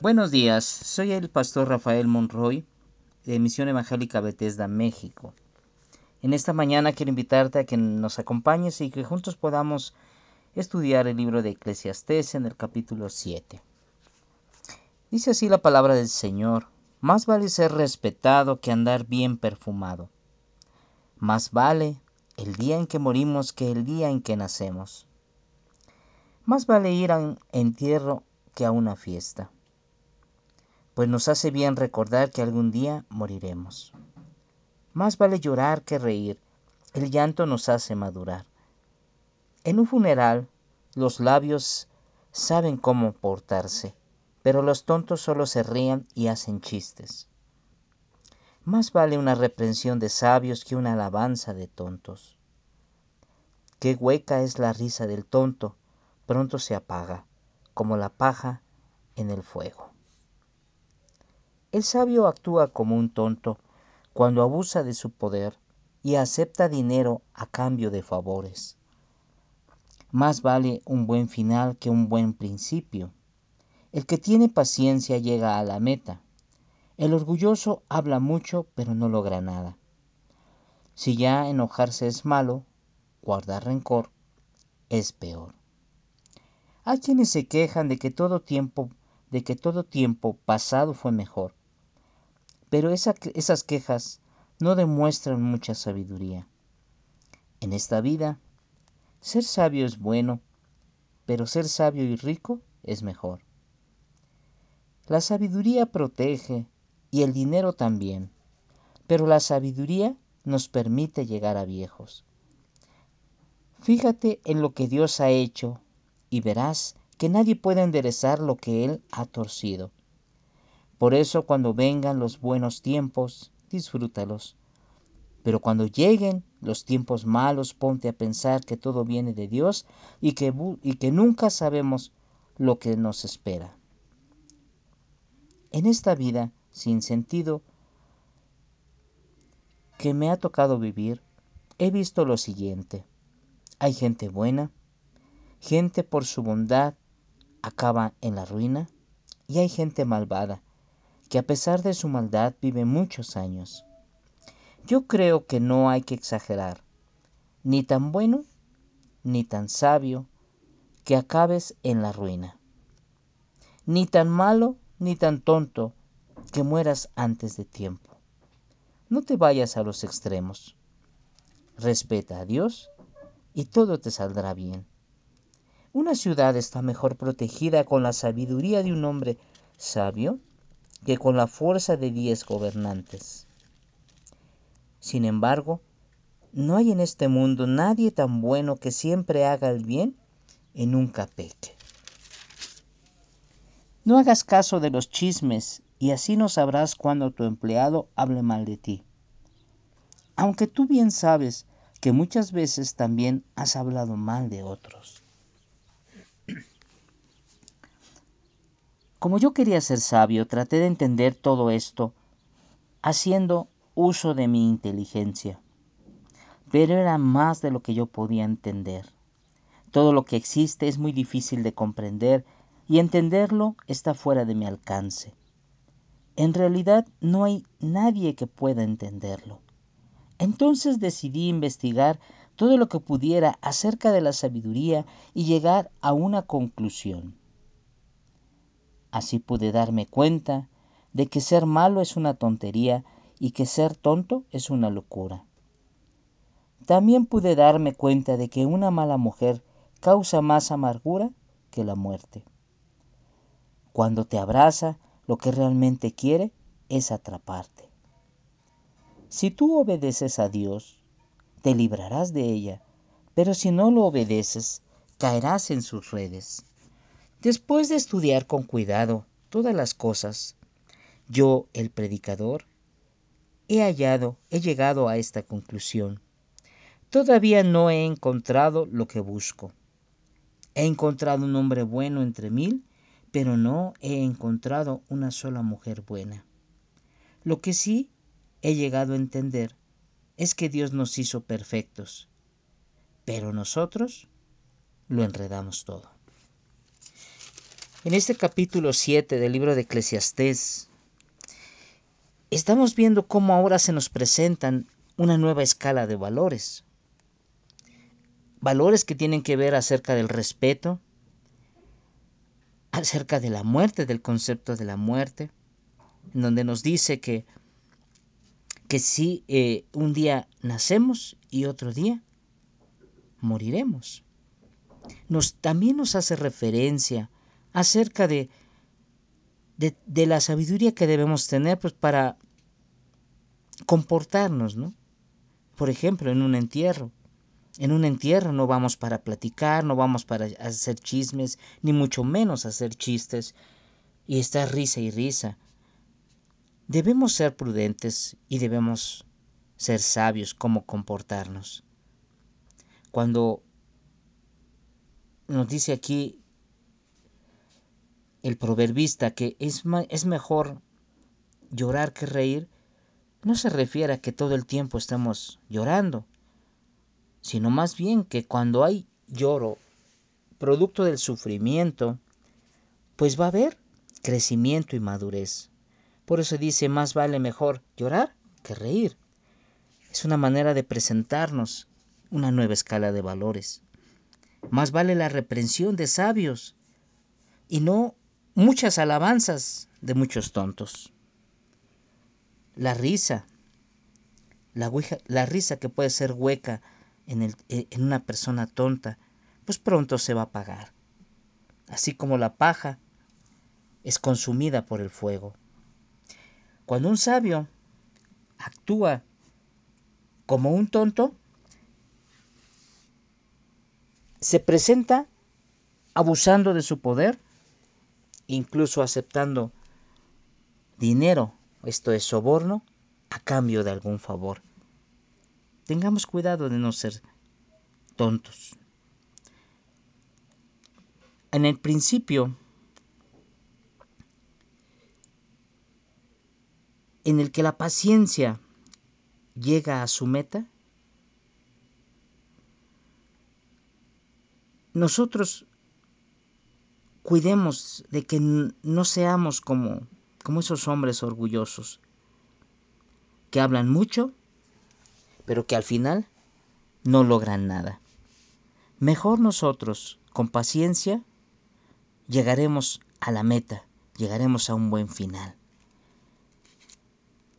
Buenos días, soy el pastor Rafael Monroy de Misión Evangélica Bethesda, México. En esta mañana quiero invitarte a que nos acompañes y que juntos podamos estudiar el libro de Eclesiastés en el capítulo 7. Dice así la palabra del Señor, más vale ser respetado que andar bien perfumado. Más vale el día en que morimos que el día en que nacemos. Más vale ir a un entierro que a una fiesta pues nos hace bien recordar que algún día moriremos. Más vale llorar que reír, el llanto nos hace madurar. En un funeral, los labios saben cómo portarse, pero los tontos solo se rían y hacen chistes. Más vale una reprensión de sabios que una alabanza de tontos. Qué hueca es la risa del tonto, pronto se apaga, como la paja en el fuego. El sabio actúa como un tonto cuando abusa de su poder y acepta dinero a cambio de favores. Más vale un buen final que un buen principio. El que tiene paciencia llega a la meta. El orgulloso habla mucho pero no logra nada. Si ya enojarse es malo, guardar rencor es peor. Hay quienes se quejan de que todo tiempo, de que todo tiempo pasado fue mejor pero esas quejas no demuestran mucha sabiduría. En esta vida, ser sabio es bueno, pero ser sabio y rico es mejor. La sabiduría protege y el dinero también, pero la sabiduría nos permite llegar a viejos. Fíjate en lo que Dios ha hecho y verás que nadie puede enderezar lo que Él ha torcido. Por eso cuando vengan los buenos tiempos, disfrútalos. Pero cuando lleguen los tiempos malos, ponte a pensar que todo viene de Dios y que, y que nunca sabemos lo que nos espera. En esta vida sin sentido que me ha tocado vivir, he visto lo siguiente. Hay gente buena, gente por su bondad acaba en la ruina, y hay gente malvada que a pesar de su maldad vive muchos años. Yo creo que no hay que exagerar, ni tan bueno ni tan sabio que acabes en la ruina, ni tan malo ni tan tonto que mueras antes de tiempo. No te vayas a los extremos. Respeta a Dios y todo te saldrá bien. Una ciudad está mejor protegida con la sabiduría de un hombre sabio que con la fuerza de diez gobernantes. Sin embargo, no hay en este mundo nadie tan bueno que siempre haga el bien y nunca peque. No hagas caso de los chismes y así no sabrás cuando tu empleado hable mal de ti. Aunque tú bien sabes que muchas veces también has hablado mal de otros. Como yo quería ser sabio, traté de entender todo esto haciendo uso de mi inteligencia. Pero era más de lo que yo podía entender. Todo lo que existe es muy difícil de comprender y entenderlo está fuera de mi alcance. En realidad no hay nadie que pueda entenderlo. Entonces decidí investigar todo lo que pudiera acerca de la sabiduría y llegar a una conclusión. Así pude darme cuenta de que ser malo es una tontería y que ser tonto es una locura. También pude darme cuenta de que una mala mujer causa más amargura que la muerte. Cuando te abraza, lo que realmente quiere es atraparte. Si tú obedeces a Dios, te librarás de ella, pero si no lo obedeces, caerás en sus redes. Después de estudiar con cuidado todas las cosas, yo, el predicador, he hallado, he llegado a esta conclusión. Todavía no he encontrado lo que busco. He encontrado un hombre bueno entre mil, pero no he encontrado una sola mujer buena. Lo que sí he llegado a entender es que Dios nos hizo perfectos, pero nosotros lo enredamos todo. En este capítulo 7 del libro de Eclesiastés, estamos viendo cómo ahora se nos presentan una nueva escala de valores. Valores que tienen que ver acerca del respeto, acerca de la muerte, del concepto de la muerte, en donde nos dice que, que si eh, un día nacemos y otro día moriremos. Nos, también nos hace referencia acerca de, de, la sabiduría que debemos tener pues, para comportarnos, ¿no? Por ejemplo, en un entierro. En un entierro no vamos para platicar, no vamos para hacer chismes, ni mucho menos hacer chistes y estar risa y risa. Debemos ser prudentes y debemos ser sabios cómo comportarnos. Cuando nos dice aquí el proverbista que es, es mejor llorar que reír, no se refiere a que todo el tiempo estemos llorando, sino más bien que cuando hay lloro, producto del sufrimiento, pues va a haber crecimiento y madurez. Por eso dice, más vale mejor llorar que reír. Es una manera de presentarnos una nueva escala de valores. Más vale la reprensión de sabios y no muchas alabanzas de muchos tontos. La risa, la, la risa que puede ser hueca en, el, eh, en una persona tonta, pues pronto se va a apagar. Así como la paja es consumida por el fuego. Cuando un sabio actúa como un tonto, se presenta abusando de su poder, incluso aceptando dinero, esto es soborno, a cambio de algún favor. Tengamos cuidado de no ser tontos. En el principio, en el que la paciencia llega a su meta, nosotros cuidemos de que no seamos como, como esos hombres orgullosos, que hablan mucho, pero que al final no logran nada. Mejor nosotros, con paciencia, llegaremos a la meta, llegaremos a un buen final.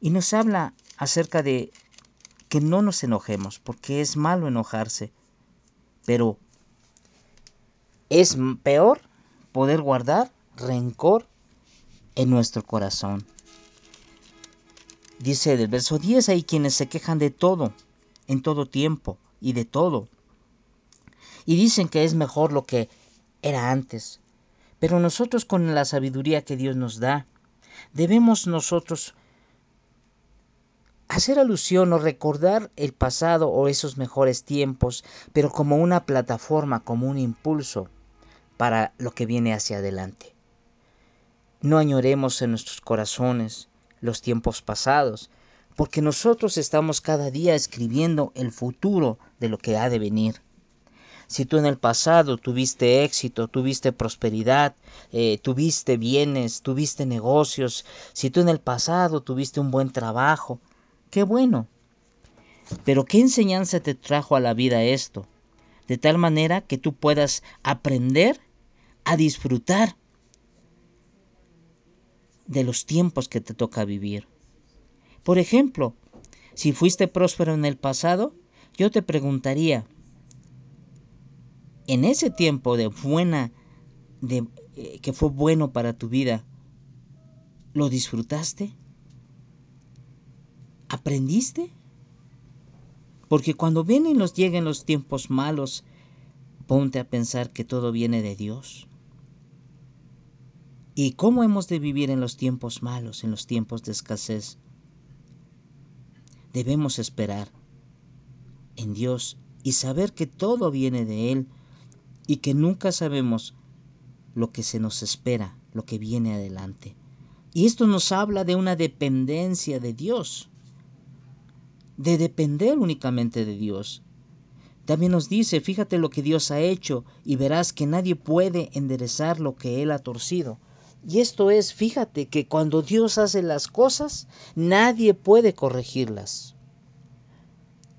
Y nos habla acerca de que no nos enojemos, porque es malo enojarse, pero es peor poder guardar rencor en nuestro corazón. Dice del verso 10, hay quienes se quejan de todo, en todo tiempo y de todo. Y dicen que es mejor lo que era antes. Pero nosotros con la sabiduría que Dios nos da, debemos nosotros hacer alusión o recordar el pasado o esos mejores tiempos, pero como una plataforma, como un impulso para lo que viene hacia adelante. No añoremos en nuestros corazones los tiempos pasados, porque nosotros estamos cada día escribiendo el futuro de lo que ha de venir. Si tú en el pasado tuviste éxito, tuviste prosperidad, eh, tuviste bienes, tuviste negocios, si tú en el pasado tuviste un buen trabajo, Qué bueno. Pero ¿qué enseñanza te trajo a la vida esto? De tal manera que tú puedas aprender a disfrutar de los tiempos que te toca vivir. Por ejemplo, si fuiste próspero en el pasado, yo te preguntaría, en ese tiempo de buena, de, eh, que fue bueno para tu vida, ¿lo disfrutaste? ¿Aprendiste? Porque cuando vienen los lleguen los tiempos malos, ponte a pensar que todo viene de Dios. ¿Y cómo hemos de vivir en los tiempos malos, en los tiempos de escasez? Debemos esperar en Dios y saber que todo viene de Él y que nunca sabemos lo que se nos espera, lo que viene adelante. Y esto nos habla de una dependencia de Dios de depender únicamente de Dios. También nos dice, fíjate lo que Dios ha hecho y verás que nadie puede enderezar lo que Él ha torcido. Y esto es, fíjate que cuando Dios hace las cosas, nadie puede corregirlas.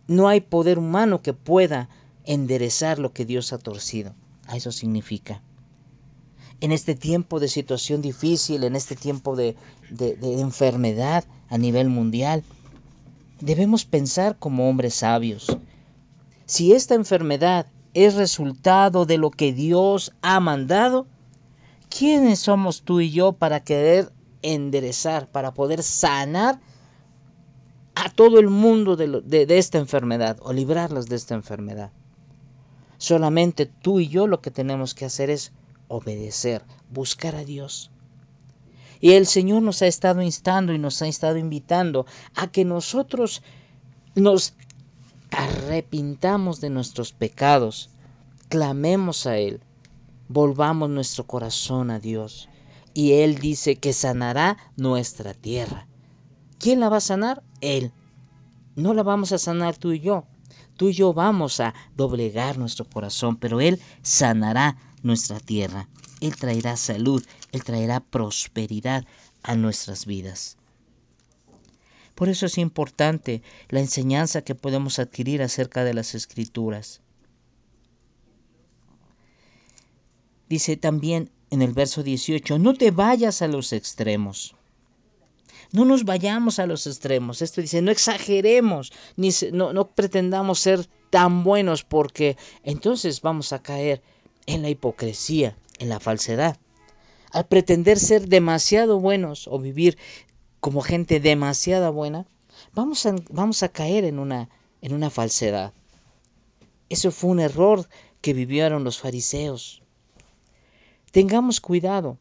No hay poder humano que pueda enderezar lo que Dios ha torcido. Eso significa. En este tiempo de situación difícil, en este tiempo de, de enfermedad a nivel mundial, debemos pensar como hombres sabios. Si esta enfermedad es resultado de lo que Dios ha mandado, ¿quiénes somos tú y yo para querer enderezar, para poder sanar a todo el mundo de, esta enfermedad o librarlos de esta enfermedad? Solamente tú y yo lo que tenemos que hacer es obedecer, buscar a Dios. Y el Señor nos ha estado instando y nos ha estado invitando a que nosotros nos arrepintamos de nuestros pecados, clamemos a Él, volvamos nuestro corazón a Dios. Y Él dice que sanará nuestra tierra. ¿Quién la va a sanar? Él. No la vamos a sanar tú y yo. Tú y yo vamos a doblegar nuestro corazón, pero Él sanará nuestra tierra. Él traerá salud, Él traerá prosperidad a nuestras vidas. Por eso es importante la enseñanza que podemos adquirir acerca de las escrituras. Dice también en el verso 18, no te vayas a los extremos. No nos vayamos a los extremos. Esto dice, no exageremos, ni no pretendamos ser tan buenos porque entonces vamos a caer en la hipocresía, en la falsedad. Al pretender ser demasiado buenos o vivir como gente demasiado buena, vamos a, vamos a caer en una, en una falsedad. Eso fue un error que vivieron los fariseos. Tengamos cuidado,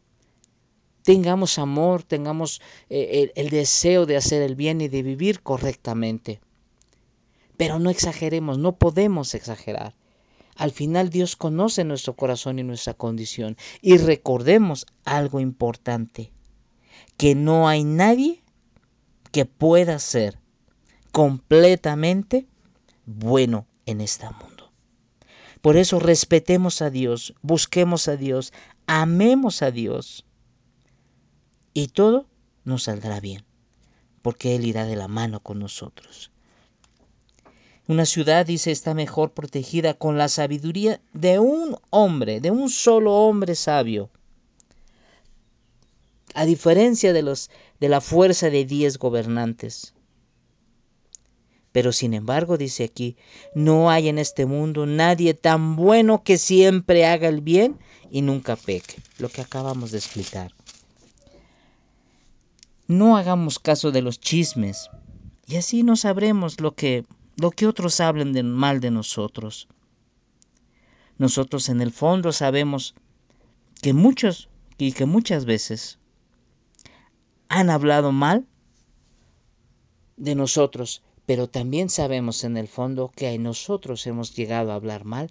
tengamos amor, tengamos eh, el, el deseo de hacer el bien y de vivir correctamente. Pero no exageremos, no podemos exagerar. Al final Dios conoce nuestro corazón y nuestra condición. Y recordemos algo importante, que no hay nadie que pueda ser completamente bueno en este mundo. Por eso respetemos a Dios, busquemos a Dios, amemos a Dios y todo nos saldrá bien, porque Él irá de la mano con nosotros. Una ciudad, dice, está mejor protegida con la sabiduría de un hombre, de un solo hombre sabio, a diferencia de, los, de la fuerza de diez gobernantes. Pero sin embargo, dice aquí, no hay en este mundo nadie tan bueno que siempre haga el bien y nunca peque, lo que acabamos de explicar. No hagamos caso de los chismes y así no sabremos lo que, lo que otros hablen de mal de nosotros. Nosotros en el fondo sabemos que muchos y que muchas veces han hablado mal de nosotros pero también sabemos en el fondo que nosotros hemos llegado a hablar mal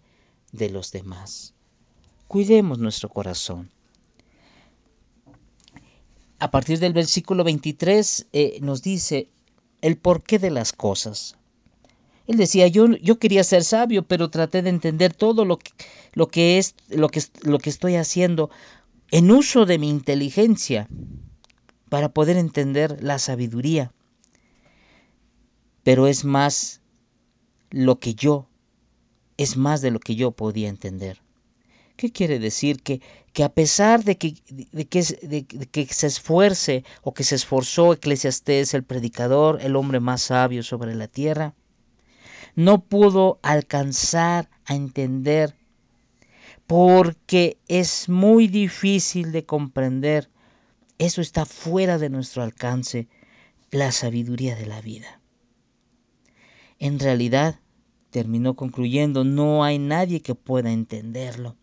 de los demás. Cuidemos nuestro corazón. A partir del versículo 23 eh, nos dice el porqué de las cosas. Él decía, yo, yo quería ser sabio, pero traté de entender todo lo que, lo que es lo que, lo que estoy haciendo en uso de mi inteligencia para poder entender la sabiduría pero es más lo que yo, es más de lo que yo podía entender. ¿Qué quiere decir? Que, que a pesar de que, de, que, de, que se esfuerce o que se esforzó Eclesiastés, el predicador, el hombre más sabio sobre la tierra, no pudo alcanzar a entender porque es muy difícil de comprender. Eso está fuera de nuestro alcance, la sabiduría de la vida. En realidad, terminó concluyendo, no hay nadie que pueda entenderlo.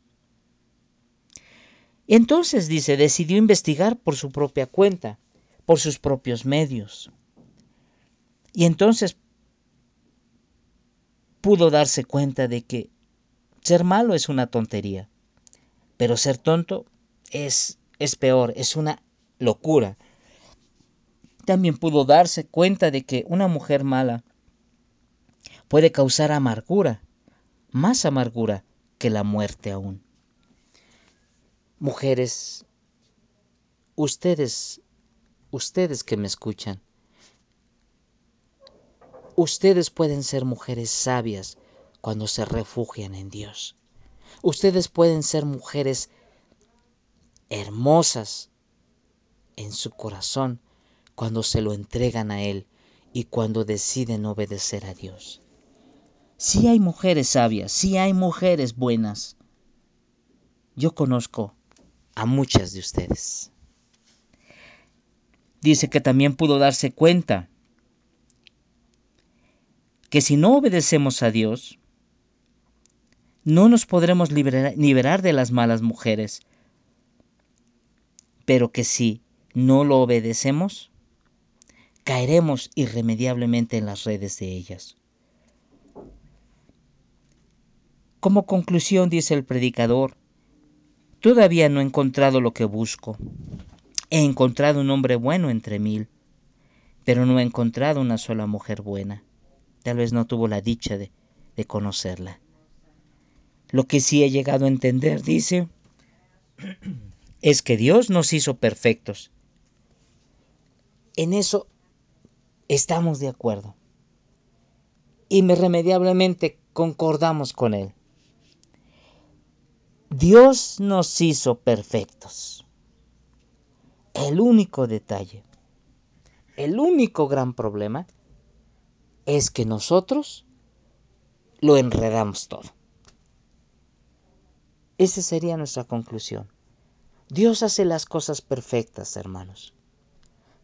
Entonces, dice, decidió investigar por su propia cuenta, por sus propios medios. Y entonces pudo darse cuenta de que ser malo es una tontería, pero ser tonto es, es peor, es una locura. También pudo darse cuenta de que una mujer mala puede causar amargura más amargura que la muerte aún. Mujeres, ustedes, ustedes que me escuchan, ustedes pueden ser mujeres sabias cuando se refugian en Dios. Ustedes pueden ser mujeres hermosas en su corazón cuando se lo entregan a Él y cuando deciden obedecer a Dios. Sí hay mujeres sabias, sí hay mujeres buenas. Yo conozco a muchas de ustedes. Dice que también pudo darse cuenta que si no obedecemos a Dios, no nos podremos liberar, de las malas mujeres, pero que si no lo obedecemos, caeremos irremediablemente en las redes de ellas. Como conclusión, dice el predicador, todavía no he encontrado lo que busco. He encontrado un hombre bueno entre mil, pero no he encontrado una sola mujer buena. Tal vez no tuvo la dicha de, conocerla. Lo que sí he llegado a entender, dice, es que Dios nos hizo perfectos. En eso estamos de acuerdo. Irremediablemente concordamos con Él. Dios nos hizo perfectos. El único detalle, el único gran problema es que nosotros lo enredamos todo. Esa sería nuestra conclusión. Dios hace las cosas perfectas, hermanos,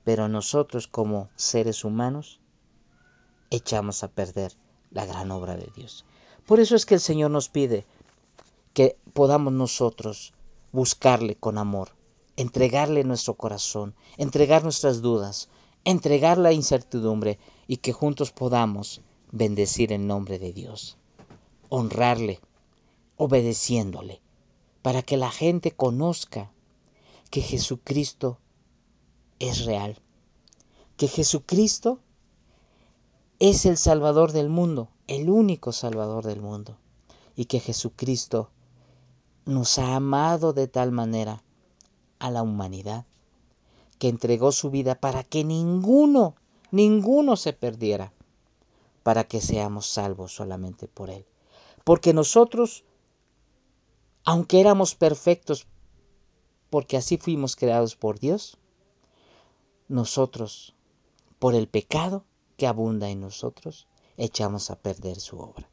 pero nosotros como seres humanos echamos a perder la gran obra de Dios. Por eso es que el Señor nos pide, que podamos nosotros buscarle con amor, entregarle nuestro corazón, entregar nuestras dudas, entregar la incertidumbre y que juntos podamos bendecir el nombre de Dios, honrarle, obedeciéndole, para que la gente conozca que Jesucristo es real, que Jesucristo es el Salvador del mundo, el único Salvador del mundo, y que Jesucristo nos ha amado de tal manera a la humanidad que entregó su vida para que ninguno, ninguno se perdiera, para que seamos salvos solamente por Él. Porque nosotros, aunque éramos perfectos, porque así fuimos creados por Dios, nosotros, por el pecado que abunda en nosotros, echamos a perder su obra.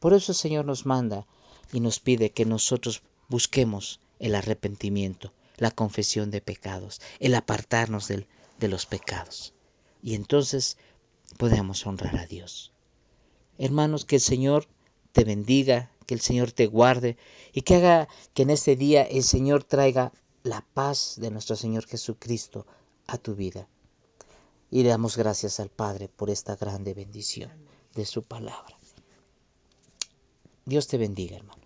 Por eso el Señor nos manda y nos pide que nosotros busquemos el arrepentimiento, la confesión de pecados, el apartarnos de los pecados. Y entonces podemos honrar a Dios. Hermanos, que el Señor te bendiga, que el Señor te guarde y que haga que en este día el Señor traiga la paz de nuestro Señor Jesucristo a tu vida. Y damos gracias al Padre por esta grande bendición de su palabra. Dios te bendiga, hermano.